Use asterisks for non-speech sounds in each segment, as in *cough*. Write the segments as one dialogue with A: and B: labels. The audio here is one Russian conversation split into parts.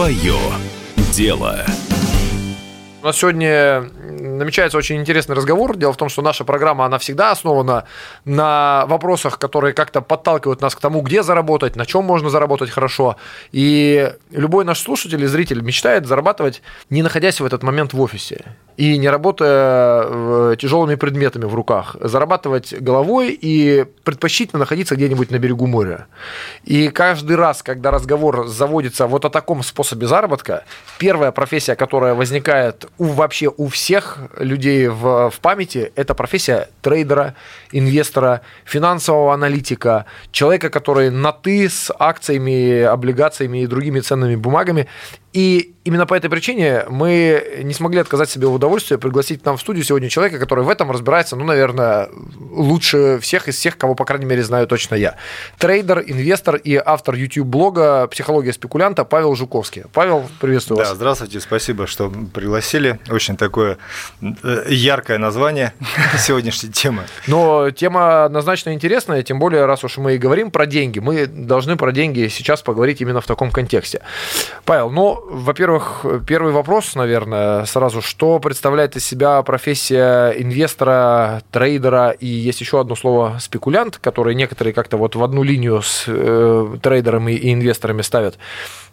A: Свое дело.
B: У нас сегодня намечается очень интересный разговор. Дело в том, что наша программа, она всегда основана на вопросах, которые как-то подталкивают нас к тому, где заработать, на чем можно заработать хорошо. И любой наш слушатель и зритель мечтает зарабатывать, не находясь в этот момент в офисе и не работая тяжелыми предметами в руках, зарабатывать головой и предпочтительно находиться где-нибудь на берегу моря. И каждый раз, когда разговор заводится вот о таком способе заработка, первая профессия, которая возникает у, вообще у всех людей в, в памяти, это профессия трейдера, инвестора, финансового аналитика, человека, который на «ты» с акциями, облигациями и другими ценными бумагами. И именно по этой причине мы не смогли отказать себе в удовольствии пригласить нам в студию сегодня человека, который в этом разбирается, ну, наверное, лучше всех из всех, кого, по крайней мере, знаю точно я. Трейдер, инвестор и автор YouTube-блога «Психология спекулянта» Павел Жуковский. Павел, приветствую вас.
C: Да, здравствуйте, спасибо, что пригласили. Очень такое э, яркое название *laughs* сегодняшней темы.
B: Но тема однозначно интересная, тем более, раз уж мы и говорим про деньги, мы должны про деньги сейчас поговорить именно в таком контексте. Павел, ну, во-первых, первый вопрос, наверное, сразу. Что представляет из себя профессия инвестора, трейдера и есть еще одно слово спекулянт, который некоторые как-то вот в одну линию с э, трейдерами и инвесторами ставят.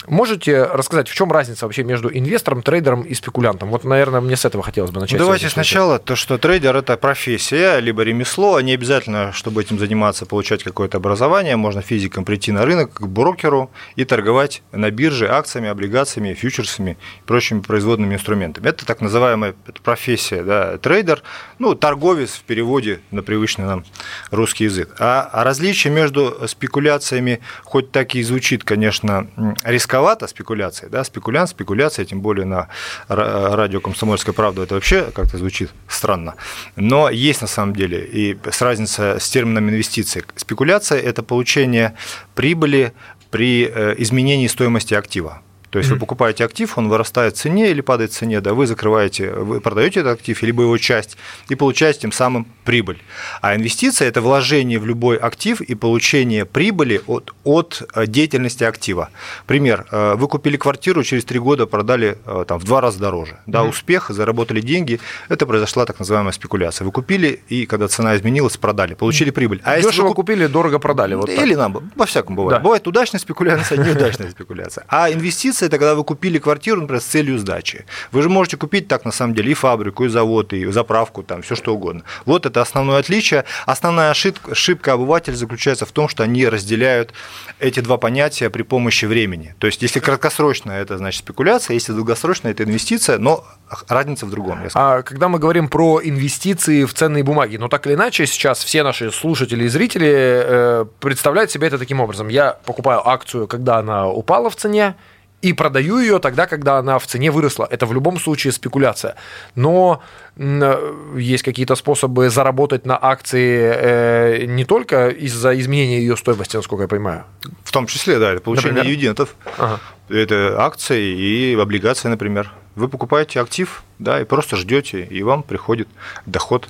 B: Можете рассказать, в чем разница вообще между инвестором, трейдером и спекулянтом? Вот, наверное, мне с этого хотелось бы начать.
C: Давайте сначала то, что трейдер – это профессия, либо ремесло. Не обязательно, чтобы этим заниматься, получать какое-то образование. Можно физиком прийти на рынок к брокеру и торговать на бирже акциями, облигациями, фьючерсами и прочими производными инструментами. Это так называемая профессия, да, трейдер, ну, торговец в переводе на привычный нам русский язык. А, а различие между спекуляциями, хоть так и звучит, конечно, рисковато, рисковато спекуляция, да, спекулянт, спекуляция, тем более на радио «Комсомольская правда» это вообще как-то звучит странно. Но есть на самом деле и с разница с термином инвестиции. Спекуляция – это получение прибыли при э, изменении стоимости актива. То есть mm-hmm. вы покупаете актив, он вырастает в цене или падает в цене, да, вы закрываете, вы продаете этот актив, либо его часть, и получаете тем самым прибыль. А инвестиция – это вложение в любой актив и получение прибыли от, от э, деятельности актива. Пример. Э, вы купили квартиру, через три года продали э, там, в два раза дороже. Да, mm-hmm. успех, заработали деньги, это произошла так называемая спекуляция. Вы купили, и когда цена изменилась, продали, получили прибыль.
B: А Дешево если вы купили, дорого продали. Вот
C: или нам, по всякому бывает. Да. Бывает удачная спекуляция, неудачная спекуляция. А инвестиция инвестиция – это когда вы купили квартиру, например, с целью сдачи. Вы же можете купить так, на самом деле, и фабрику, и завод, и заправку, там, все что угодно. Вот это основное отличие. Основная ошибка, ошибка обывателя заключается в том, что они разделяют эти два понятия при помощи времени. То есть, если краткосрочно, это значит спекуляция, если долгосрочно, это инвестиция, но разница в другом.
B: А когда мы говорим про инвестиции в ценные бумаги, ну так или иначе, сейчас все наши слушатели и зрители э, представляют себе это таким образом. Я покупаю акцию, когда она упала в цене, и продаю ее тогда, когда она в цене выросла. Это в любом случае спекуляция. Но есть какие-то способы заработать на акции э, не только из-за изменения ее стоимости, насколько я понимаю.
C: В том числе, да, это получение например? дивидендов. Ага. Это акции и облигации, например. Вы покупаете актив, да, и просто ждете, и вам приходит доход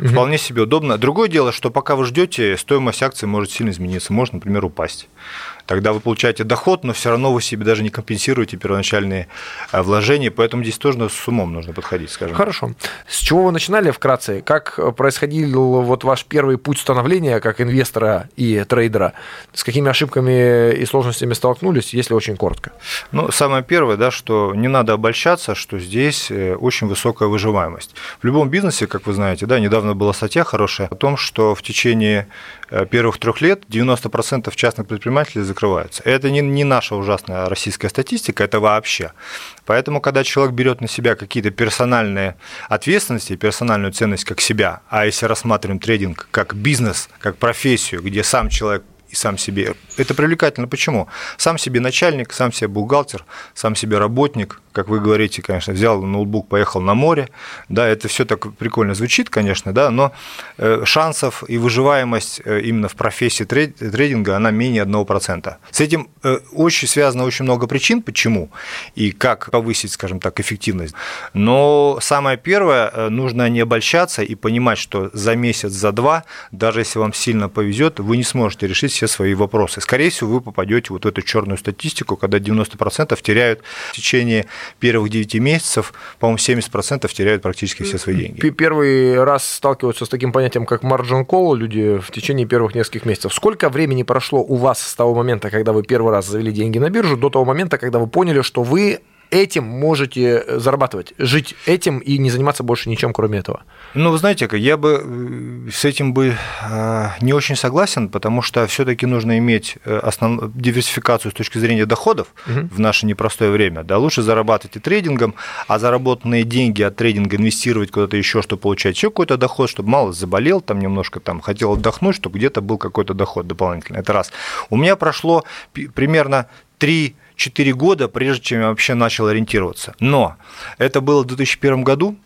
C: Угу. Вполне себе удобно. Другое дело, что пока вы ждете, стоимость акции может сильно измениться, может, например, упасть тогда вы получаете доход, но все равно вы себе даже не компенсируете первоначальные э, вложения, поэтому здесь тоже с умом нужно подходить, скажем.
B: Хорошо. С чего вы начинали вкратце? Как происходил вот ваш первый путь становления как инвестора и трейдера? С какими ошибками и сложностями столкнулись, если очень коротко?
C: Ну, самое первое, да, что не надо обольщаться, что здесь э, очень высокая выживаемость. В любом бизнесе, как вы знаете, да, недавно была статья хорошая о том, что в течение э, первых трех лет 90% частных предпринимателей закрываются. Это не, не наша ужасная российская статистика, это вообще. Поэтому, когда человек берет на себя какие-то персональные ответственности, персональную ценность как себя, а если рассматриваем трейдинг как бизнес, как профессию, где сам человек и сам себе. Это привлекательно. Почему? Сам себе начальник, сам себе бухгалтер, сам себе работник, как вы говорите, конечно, взял ноутбук, поехал на море. Да, это все так прикольно звучит, конечно, да, но э, шансов и выживаемость э, именно в профессии трейдинга, она менее 1%. С этим э, очень связано очень много причин, почему и как повысить, скажем так, эффективность. Но самое первое, нужно не обольщаться и понимать, что за месяц, за два, даже если вам сильно повезет, вы не сможете решить все свои вопросы. Скорее всего, вы попадете вот в эту черную статистику, когда 90% теряют в течение первых 9 месяцев, по-моему, 70% теряют практически все свои деньги.
B: Первый раз сталкиваются с таким понятием, как margin call люди в течение первых нескольких месяцев. Сколько времени прошло у вас с того момента, когда вы первый раз завели деньги на биржу, до того момента, когда вы поняли, что вы этим можете э, зарабатывать, жить этим и не заниматься больше ничем, кроме этого?
C: Ну, вы знаете, я бы э, с этим бы э, не очень согласен, потому что все-таки нужно иметь основ... диверсификацию с точки зрения доходов угу. в наше непростое время. Да, лучше зарабатывать и трейдингом, а заработанные деньги от трейдинга инвестировать куда-то еще, чтобы получать еще какой-то доход, чтобы мало заболел, там немножко там хотел отдохнуть, чтобы где-то был какой-то доход дополнительный. Это раз. У меня прошло примерно три 4 года, прежде чем я вообще начал ориентироваться. Но это было в 2001 году,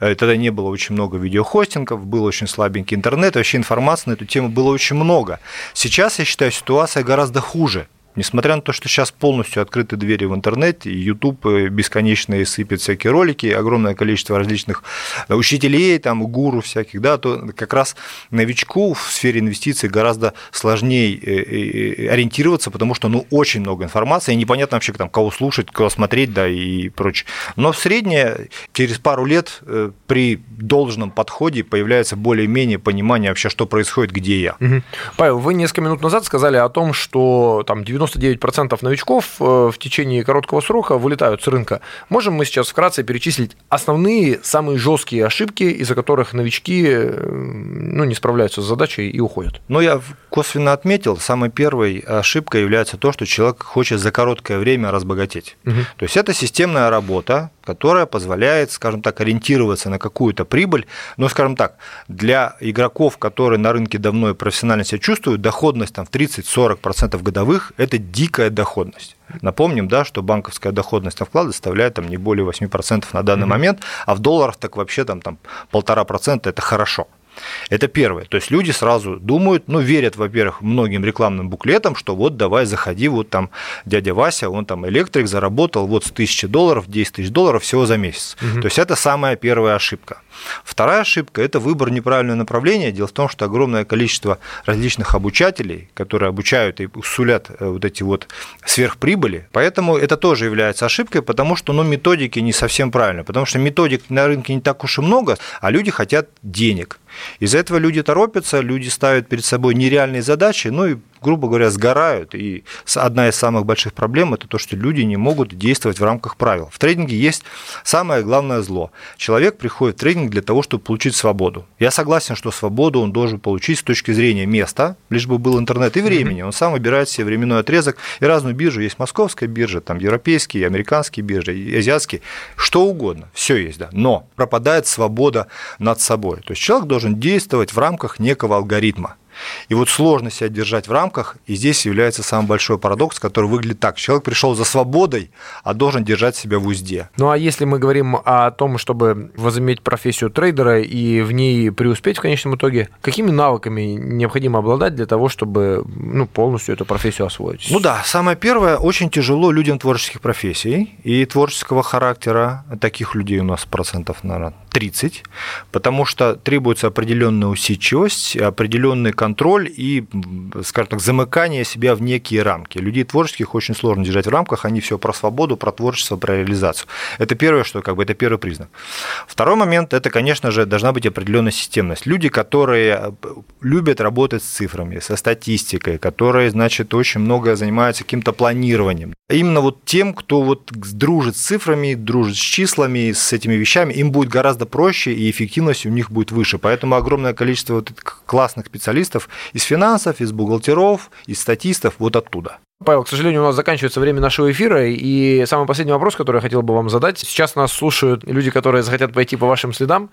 C: э, Тогда не было очень много видеохостингов, был очень слабенький интернет, вообще информации на эту тему было очень много. Сейчас, я считаю, ситуация гораздо хуже. Несмотря на то, что сейчас полностью открыты двери в интернете, YouTube э, бесконечно сыпет всякие ролики, огромное количество различных э, учителей, там, гуру всяких, да, то как раз новичку в сфере инвестиций гораздо сложнее э, ориентироваться, потому что ну, очень много информации, и непонятно вообще, там, кого слушать, кого смотреть, да, и прочее. Но в среднее, через пару лет при должном подходе появляется более-менее понимание вообще, что происходит, где я.
B: Угу. Павел, вы несколько минут назад сказали о том, что там 90 99% новичков э, в течение короткого срока вылетают с рынка. Можем мы сейчас вкратце перечислить основные, самые жесткие ошибки, из-за которых новички э, ну, не справляются с задачей и уходят?
C: Ну, я косвенно отметил, самой первой ошибкой является то, что человек хочет за короткое время разбогатеть. Угу. То есть это системная работа, которая позволяет, скажем так, ориентироваться на какую-то прибыль. Но, скажем так, для игроков, которые на рынке давно и профессионально себя чувствуют, доходность там, в 30-40% годовых – это дикая доходность. Напомним, да, что банковская доходность на вклад составляет там, не более 8% на данный mm-hmm. момент, а в долларах так вообще там, там полтора процента – это хорошо. Это первое. То есть люди сразу думают, ну, верят, во-первых, многим рекламным буклетам, что вот давай заходи, вот там дядя Вася, он там электрик, заработал вот с тысячи долларов, 10 тысяч долларов всего за месяц. Угу. То есть это самая первая ошибка. Вторая ошибка – это выбор неправильного направления. Дело в том, что огромное количество различных обучателей, которые обучают и сулят э, вот эти вот сверхприбыли, поэтому это тоже является ошибкой, потому что ну, методики не совсем правильно, потому что методик на рынке не так уж и много, а люди хотят денег. Из-за этого люди торопятся, люди ставят перед собой нереальные задачи, ну и грубо говоря, сгорают. И одна из самых больших проблем – это то, что люди не могут действовать в рамках правил. В трейдинге есть самое главное зло. Человек приходит в трейдинг для того, чтобы получить свободу. Я согласен, что свободу он должен получить с точки зрения места, лишь бы был интернет и времени. Он сам выбирает себе временной отрезок и разную биржу. Есть московская биржа, там европейские, американские биржи, азиатские, что угодно. Все есть, да. Но пропадает свобода над собой. То есть человек должен действовать в рамках некого алгоритма. И вот сложно себя держать в рамках, и здесь является самый большой парадокс, который выглядит так. Человек пришел за свободой, а должен держать себя в узде.
B: Ну а если мы говорим о том, чтобы возыметь профессию трейдера и в ней преуспеть в конечном итоге, какими навыками необходимо обладать для того, чтобы ну, полностью эту профессию освоить?
C: Ну да, самое первое, очень тяжело людям творческих профессий и творческого характера. Таких людей у нас процентов, наверное, 30, потому что требуется определенная усидчивость, определенный контроль и, скажем так, замыкание себя в некие рамки. Людей творческих очень сложно держать в рамках, они все про свободу, про творчество, про реализацию. Это первое, что как бы это первый признак. Второй момент, это, конечно же, должна быть определенная системность. Люди, которые любят работать с цифрами, со статистикой, которые, значит, очень много занимаются каким-то планированием. Именно вот тем, кто вот дружит с цифрами, дружит с числами, с этими вещами, им будет гораздо проще и эффективность у них будет выше. Поэтому огромное количество вот классных специалистов из финансов, из бухгалтеров, из статистов вот оттуда.
B: Павел, к сожалению, у нас заканчивается время нашего эфира, и самый последний вопрос, который я хотел бы вам задать. Сейчас нас слушают люди, которые захотят пойти по вашим следам.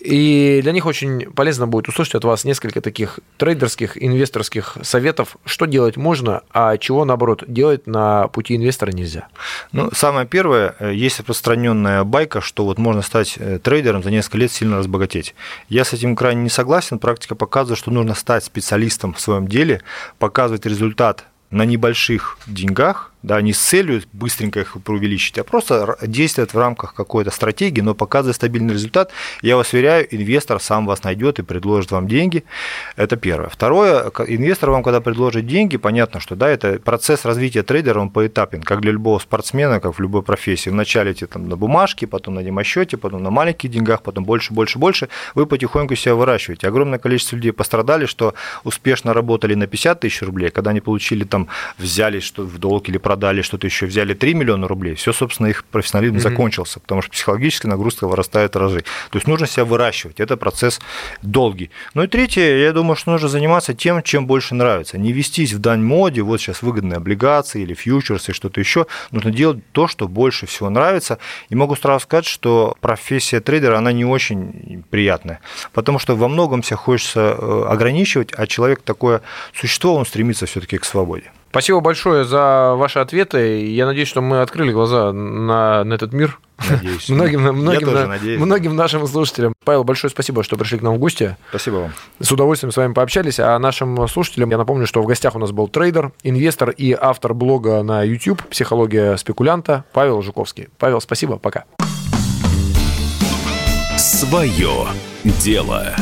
B: И для них очень полезно будет услышать от вас несколько таких трейдерских, инвесторских советов, что делать можно, а чего, наоборот, делать на пути инвестора нельзя.
C: Ну, самое первое, э, есть распространенная байка, что вот можно стать э, трейдером за несколько лет сильно разбогатеть. Я с этим крайне не согласен. Практика показывает, что нужно стать специалистом в своем деле, показывать результат на небольших деньгах, да, не с целью быстренько их увеличить, а просто действует в рамках какой-то стратегии, но показывает стабильный результат, я вас уверяю, инвестор сам вас найдет и предложит вам деньги. Это первое. Второе, инвестор вам, когда предложит деньги, понятно, что да, это процесс развития трейдера, он поэтапен, как для любого спортсмена, как в любой профессии. Вначале эти там на бумажке, потом на демосчете, потом на маленьких деньгах, потом больше, больше, больше. Вы потихоньку себя выращиваете. Огромное количество людей пострадали, что успешно работали на 50 тысяч рублей, когда они получили там, взяли что в долг или продали что-то еще, взяли 3 миллиона рублей, все, собственно, их профессионализм mm-hmm. закончился, потому что психологически нагрузка вырастает разы. То есть нужно себя выращивать, это процесс долгий. Ну и третье, я думаю, что нужно заниматься тем, чем больше нравится. Не вестись в дань моде, вот сейчас выгодные облигации или фьючерсы, что-то еще. Нужно делать то, что больше всего нравится. И могу сразу сказать, что профессия трейдера, она не очень приятная, потому что во многом себя хочется э, ограничивать, а человек такое существо, он стремится все-таки к свободе.
B: Спасибо большое за ваши ответы. Я надеюсь, что мы открыли глаза на, на этот мир.
C: Надеюсь. *laughs*
B: многим, многим, на, многим нашим слушателям. Павел, большое спасибо, что пришли к нам в гости.
C: Спасибо вам.
B: С удовольствием с вами пообщались. А нашим слушателям я напомню, что в гостях у нас был трейдер, инвестор и автор блога на YouTube «Психология спекулянта» Павел Жуковский. Павел, спасибо, пока.
A: Свое дело.